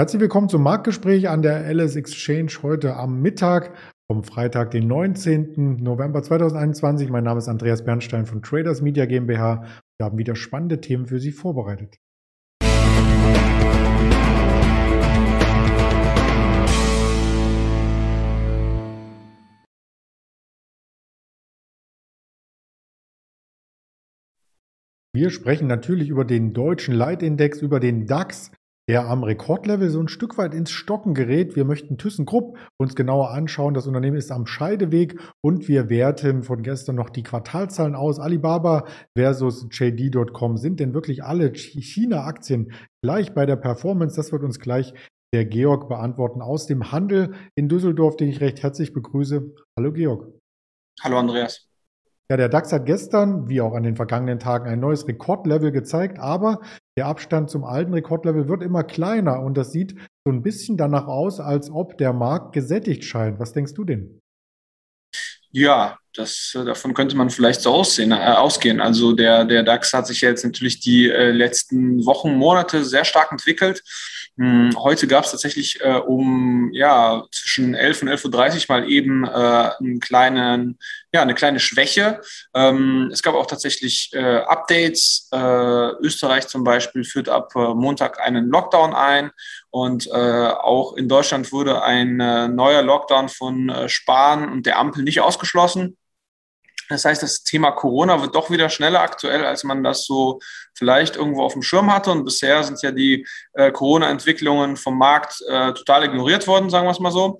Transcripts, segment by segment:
Herzlich willkommen zum Marktgespräch an der LS Exchange heute am Mittag vom Freitag, den 19. November 2021. Mein Name ist Andreas Bernstein von Traders Media GmbH. Wir haben wieder spannende Themen für Sie vorbereitet. Wir sprechen natürlich über den deutschen Leitindex, über den DAX, der am Rekordlevel so ein Stück weit ins Stocken gerät. Wir möchten ThyssenKrupp uns genauer anschauen. Das Unternehmen ist am Scheideweg und wir werten von gestern noch die Quartalzahlen aus. Alibaba versus JD.com. Sind denn wirklich alle China-Aktien gleich bei der Performance? Das wird uns gleich der Georg beantworten aus dem Handel in Düsseldorf, den ich recht herzlich begrüße. Hallo Georg. Hallo Andreas. Ja, der DAX hat gestern, wie auch an den vergangenen Tagen, ein neues Rekordlevel gezeigt, aber der Abstand zum alten Rekordlevel wird immer kleiner und das sieht so ein bisschen danach aus, als ob der Markt gesättigt scheint. Was denkst du denn? Ja, das, äh, davon könnte man vielleicht so aussehen, äh, ausgehen. Also der, der DAX hat sich jetzt natürlich die äh, letzten Wochen, Monate sehr stark entwickelt. Hm, heute gab es tatsächlich äh, um ja zwischen 11 und 11.30 Uhr mal eben äh, einen kleinen, ja, eine kleine Schwäche. Ähm, es gab auch tatsächlich äh, Updates. Äh, Österreich zum Beispiel führt ab äh, Montag einen Lockdown ein und äh, auch in Deutschland wurde ein äh, neuer Lockdown von äh, Spahn und der Ampel nicht ausgeschlossen. Das heißt, das Thema Corona wird doch wieder schneller aktuell, als man das so vielleicht irgendwo auf dem Schirm hatte. Und bisher sind ja die äh, Corona-Entwicklungen vom Markt äh, total ignoriert worden, sagen wir es mal so.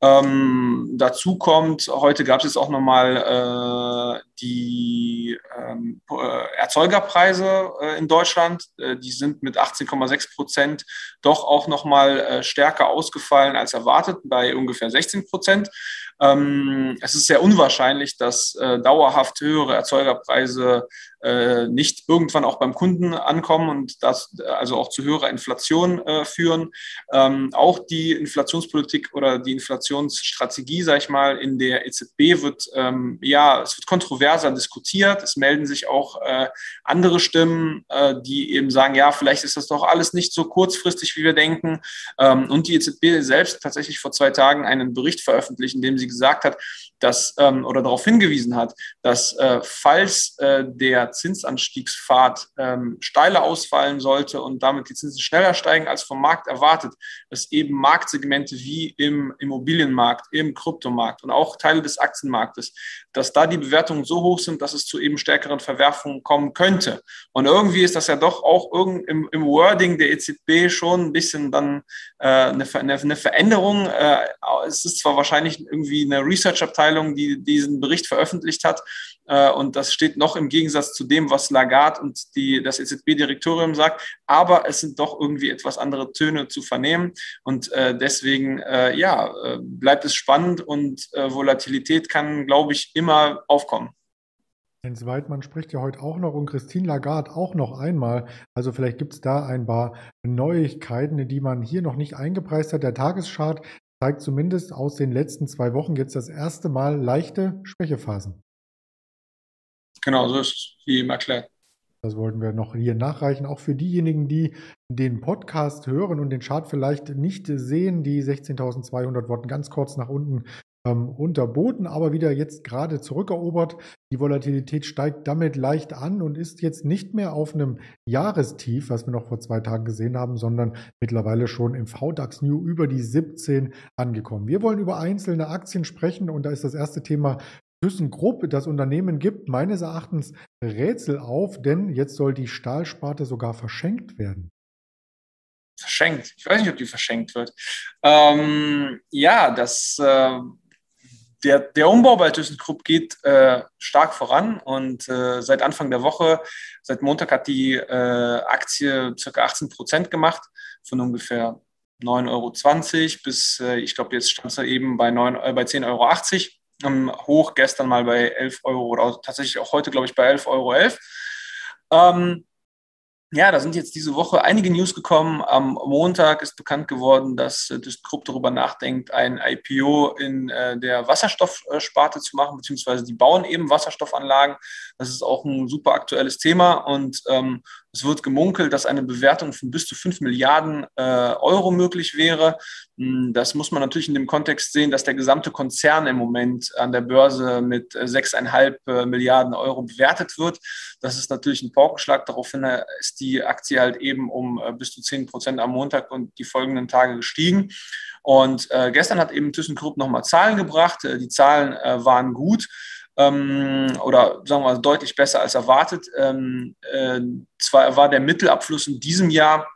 Ähm, dazu kommt, heute gab es jetzt auch nochmal äh, die ähm, äh, Erzeugerpreise äh, in Deutschland. Äh, die sind mit 18,6 Prozent doch auch nochmal äh, stärker ausgefallen als erwartet, bei ungefähr 16 Prozent. Ähm, es ist sehr unwahrscheinlich, dass äh, dauerhaft höhere Erzeugerpreise äh, nicht irgendwann auch beim Kunden ankommen und das also auch zu höherer Inflation äh, führen. Ähm, auch die Inflationspolitik oder die Inflationsstrategie, sage ich mal, in der EZB wird ähm, ja, es wird kontroverser diskutiert. Es melden sich auch äh, andere Stimmen, äh, die eben sagen, ja, vielleicht ist das doch alles nicht so kurzfristig, wie wir denken. Ähm, und die EZB selbst tatsächlich vor zwei Tagen einen Bericht veröffentlicht, in dem sie gesagt hat, dass ähm, oder darauf hingewiesen hat, dass äh, falls äh, der Zinsanstiegspfad ähm, steiler ausfallen sollte und damit die Zinsen schneller steigen als vom Markt erwartet, dass eben Marktsegmente wie im Immobilienmarkt, im Kryptomarkt und auch Teile des Aktienmarktes, dass da die Bewertungen so hoch sind, dass es zu eben stärkeren Verwerfungen kommen könnte. Und irgendwie ist das ja doch auch irgend im, im Wording der EZB schon ein bisschen dann äh, eine, eine, eine Veränderung. Äh, es ist zwar wahrscheinlich irgendwie eine Research-Abteilung, die diesen Bericht veröffentlicht hat. Äh, und das steht noch im Gegensatz zu dem, was Lagarde und die, das EZB-Direktorium sagt. Aber es sind doch irgendwie etwas andere Töne zu vernehmen. Und äh, deswegen, äh, ja, äh, bleibt es spannend und äh, Volatilität kann, glaube ich, immer aufkommen. Jens Weidmann spricht ja heute auch noch und Christine Lagarde auch noch einmal. Also vielleicht gibt es da ein paar Neuigkeiten, die man hier noch nicht eingepreist hat. Der Tageschart zeigt zumindest aus den letzten zwei Wochen jetzt das erste Mal leichte Schwächephasen. Genau, so ist es, wie eben erklärt. Das wollten wir noch hier nachreichen. Auch für diejenigen, die den Podcast hören und den Chart vielleicht nicht sehen, die 16.200 wurden ganz kurz nach unten ähm, unterboten, aber wieder jetzt gerade zurückerobert. Die Volatilität steigt damit leicht an und ist jetzt nicht mehr auf einem Jahrestief, was wir noch vor zwei Tagen gesehen haben, sondern mittlerweile schon im VDAX New über die 17 angekommen. Wir wollen über einzelne Aktien sprechen und da ist das erste Thema ThyssenKrupp, das Unternehmen gibt meines Erachtens Rätsel auf, denn jetzt soll die Stahlsparte sogar verschenkt werden. Verschenkt? Ich weiß nicht, ob die verschenkt wird. Ähm, ja, das, äh, der, der Umbau bei ThyssenKrupp geht äh, stark voran und äh, seit Anfang der Woche, seit Montag hat die äh, Aktie ca. 18 Prozent gemacht von ungefähr 9,20 Euro bis, äh, ich glaube, jetzt stand es eben bei, 9, äh, bei 10,80 Euro ähm, hoch, gestern mal bei 11 Euro oder tatsächlich auch heute, glaube ich, bei 11,11 Euro. Ähm, ja, da sind jetzt diese Woche einige News gekommen. Am Montag ist bekannt geworden, dass äh, ThyssenKrupp darüber nachdenkt, ein IPO in äh, der Wasserstoffsparte zu machen, beziehungsweise die bauen eben Wasserstoffanlagen. Das ist auch ein super aktuelles Thema und ähm, Es wird gemunkelt, dass eine Bewertung von bis zu 5 Milliarden äh, Euro möglich wäre. Hm, das muss man natürlich in dem Kontext sehen, dass der gesamte Konzern im Moment an der Börse mit 6,5 äh, Milliarden Euro bewertet wird. Das ist natürlich ein Paukenschlag. Daraufhin ist die Aktie halt eben um bis zu 10 Prozent am Montag und die folgenden Tage gestiegen. Und äh, gestern hat eben ThyssenKrupp nochmal Zahlen gebracht. Die Zahlen äh, waren gut ähm, oder sagen wir mal deutlich besser als erwartet. Ähm, äh, zwar war der Mittelabfluss in diesem Jahr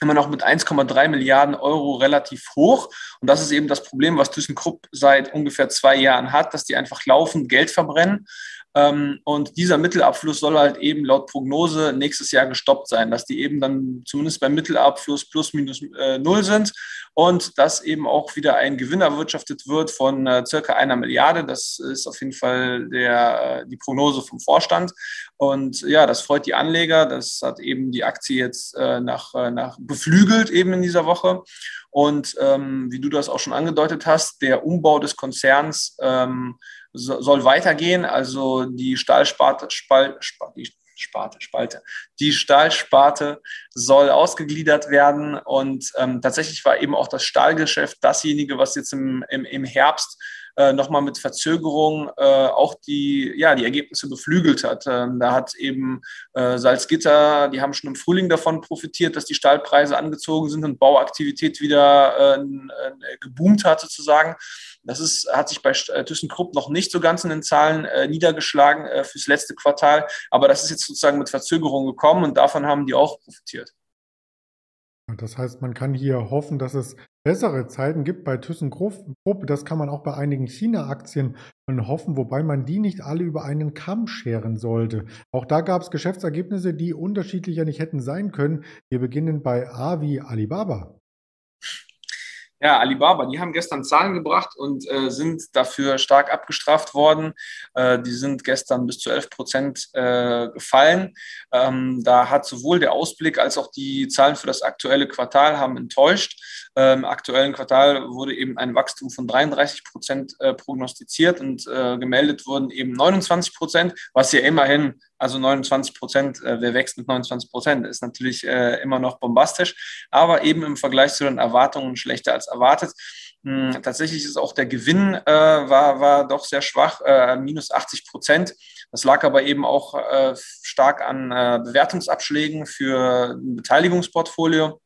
immer noch mit 1,3 Milliarden Euro relativ hoch. Und das ist eben das Problem, was ThyssenKrupp seit ungefähr zwei Jahren hat, dass die einfach laufend Geld verbrennen. Ähm, und dieser Mittelabfluss soll halt eben laut Prognose nächstes Jahr gestoppt sein, dass die eben dann zumindest beim Mittelabfluss plus minus äh, null sind und dass eben auch wieder ein Gewinn erwirtschaftet wird von äh, circa einer Milliarde. Das ist auf jeden Fall der, äh, die Prognose vom Vorstand. Und ja, das freut die Anleger. Das hat eben die Aktie jetzt äh, nach, äh, nach beflügelt eben in dieser Woche. Und ähm, wie du das auch schon angedeutet hast, der Umbau des Konzerns ähm, soll weitergehen. Also die Stahlsparte, Spal, die Sparte, Spalte, die Stahlsparte soll ausgegliedert werden. Und ähm, tatsächlich war eben auch das Stahlgeschäft dasjenige, was jetzt im, im, im Herbst äh, nochmal mit Verzögerung äh, auch die, ja, die Ergebnisse beflügelt hat. Ähm, da hat eben äh, Salzgitter, die haben schon im Frühling davon profitiert, dass die Stahlpreise angezogen sind und Bauaktivität wieder äh, geboomt hat sozusagen. Das ist, hat sich bei äh, ThyssenKrupp noch nicht so ganz in den Zahlen äh, niedergeschlagen äh, fürs letzte Quartal, aber das ist jetzt sozusagen mit Verzögerung gekommen und davon haben die auch profitiert. Das heißt, man kann hier hoffen, dass es bessere Zeiten gibt bei ThyssenKrupp. Das kann man auch bei einigen China-Aktien hoffen, wobei man die nicht alle über einen Kamm scheren sollte. Auch da gab es Geschäftsergebnisse, die unterschiedlicher nicht hätten sein können. Wir beginnen bei A wie Alibaba. Ja, Alibaba, die haben gestern Zahlen gebracht und äh, sind dafür stark abgestraft worden. Äh, die sind gestern bis zu 11 Prozent äh, gefallen. Ähm, da hat sowohl der Ausblick als auch die Zahlen für das aktuelle Quartal haben enttäuscht. Ähm, Im aktuellen Quartal wurde eben ein Wachstum von 33 Prozent äh, prognostiziert und äh, gemeldet wurden eben 29 Prozent, was ja immerhin also 29 Prozent, äh, wer wächst mit 29 Prozent, ist natürlich äh, immer noch bombastisch, aber eben im Vergleich zu den Erwartungen schlechter als erwartet. Hm, tatsächlich ist auch der Gewinn äh, war, war doch sehr schwach, äh, minus 80 Prozent. Das lag aber eben auch äh, stark an äh, Bewertungsabschlägen für ein Beteiligungsportfolio.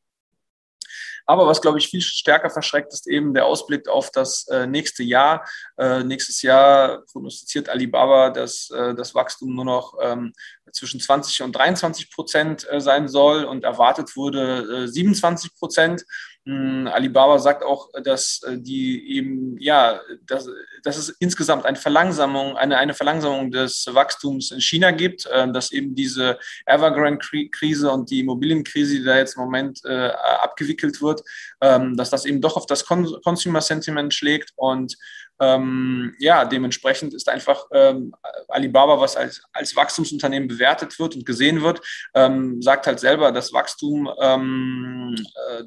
Aber was, glaube ich, viel stärker verschreckt, ist eben der Ausblick auf das äh, nächste Jahr. Äh, nächstes Jahr prognostiziert Alibaba, dass äh, das Wachstum nur noch ähm, zwischen 20 und 23 Prozent äh, sein soll und erwartet wurde 27 äh, Prozent. Hm, Alibaba sagt auch, dass äh, die eben, ja, dass, dass es insgesamt eine Verlangsamung, eine, eine Verlangsamung des Wachstums in China gibt, dass eben diese Evergrande-Krise und die Immobilienkrise, die da jetzt im Moment abgewickelt wird, ähm, dass das eben doch auf das Con Consumer Sentiment schlägt und ähm, ja, dementsprechend ist einfach ähm, Alibaba, was als, als Wachstumsunternehmen bewertet wird und gesehen wird, ähm, sagt halt selber, dass Wachstum ähm, äh,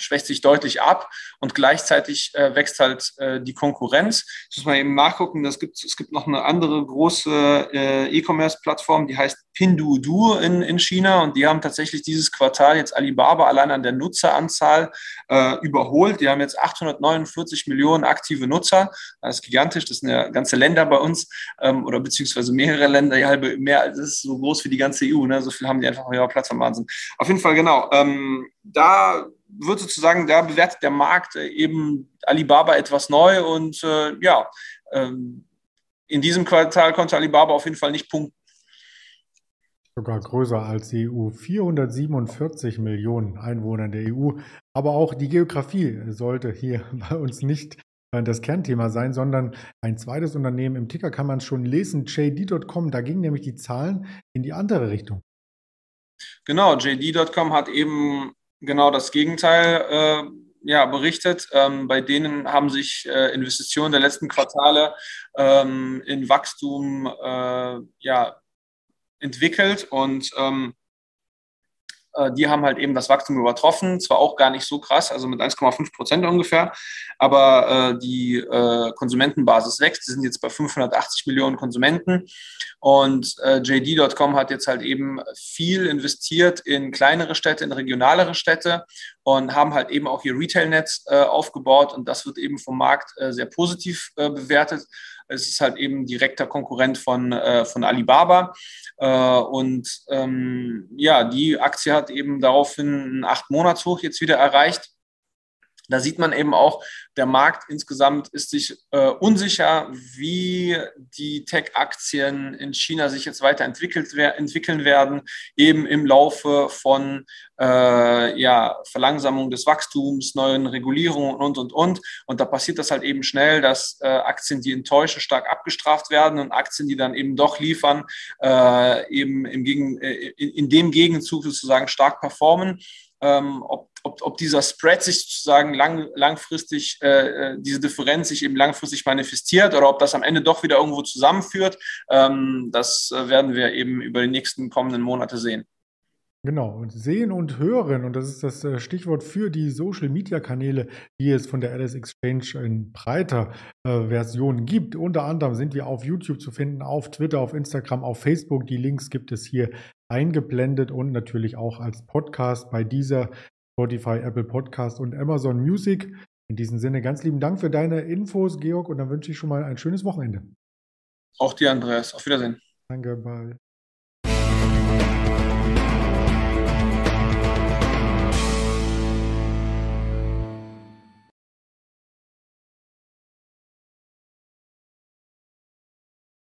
schwächt sich deutlich ab und gleichzeitig äh, wächst halt äh, die Konkurrenz. Das muss man eben nachgucken. Das gibt, es gibt noch eine andere große äh, E-Commerce-Plattform, die heißt Pinduoduo in, in China und die haben tatsächlich dieses Quartal jetzt Alibaba allein an der Nutzeranzahl äh, überholt. Die haben jetzt 849 Millionen aktive Nutzer. Das ist gigantisch. Das sind ja ganze Länder bei uns ähm, oder beziehungsweise mehrere Länder, ja, halbe mehr, das ist so groß wie die ganze EU. Ne? So viel haben die einfach auf ihrer Plattform. Wahnsinn. Auf jeden Fall, genau. Ähm, da wird sozusagen, da bewertet der Markt äh, eben Alibaba etwas neu und äh, ja, ähm, in diesem Quartal konnte Alibaba auf jeden Fall nicht punkten. Sogar größer als die EU. 447 Millionen Einwohner in der EU. Aber auch die Geografie sollte hier bei uns nicht äh, das Kernthema sein, sondern ein zweites Unternehmen. Im Ticker kann man es schon lesen, JD.com. Da gingen nämlich die Zahlen in die andere Richtung. Genau, JD.com hat eben genau das Gegenteil äh, ja, berichtet. Ähm, bei denen haben sich äh, Investitionen der letzten Quartale ähm, in Wachstum äh, ja, entwickelt und ähm, Äh, die haben halt eben das Wachstum übertroffen, zwar auch gar nicht so krass, also mit 1,5 Prozent ungefähr, aber äh, die äh, Konsumentenbasis wächst. Die sind jetzt bei 580 Millionen Konsumenten und äh, JD.com hat jetzt halt eben viel investiert in kleinere Städte, in regionalere Städte und haben halt eben auch ihr Retail-Netz äh, aufgebaut und das wird eben vom Markt äh, sehr positiv bewertet. Es ist halt eben direkter Konkurrent von, äh, von Alibaba. Äh, und ähm, ja, die Aktie hat eben daraufhin einen Acht-Monats-Hoch jetzt wieder erreicht. Da sieht man eben auch, der Markt insgesamt ist sich äh, unsicher, wie die Tech-Aktien in China sich jetzt weiterentwickelt entwickeln werden, eben im Laufe von äh, ja, Verlangsamung des Wachstums, neuen Regulierungen und, und, und. Und da passiert das halt eben schnell, dass äh, Aktien, die enttäuschen, stark abgestraft werden und Aktien, die dann eben doch liefern, äh, eben im Gegen, äh, in, in dem Gegenzug sozusagen stark performen. Ähm, ob ob, ob dieser Spread sich sozusagen lang, langfristig, äh, äh, diese Differenz sich eben langfristig manifestiert oder ob das am Ende doch wieder irgendwo zusammenführt, ähm, das äh, werden wir eben über die nächsten kommenden Monate sehen. Genau, und sehen und hören, und das ist das äh, Stichwort für die Social-Media-Kanäle, die es von der Alice Exchange in breiter äh, Version gibt. Unter anderem sind wir auf YouTube zu finden, auf Twitter, auf Instagram, auf Facebook. Die Links gibt es hier eingeblendet und natürlich auch als Podcast bei dieser Spotify, Apple Podcast und Amazon Music. In diesem Sinne ganz lieben Dank für deine Infos, Georg, und dann wünsche ich schon mal ein schönes Wochenende. Auch dir, Andreas. Auf Wiedersehen. Danke, bye.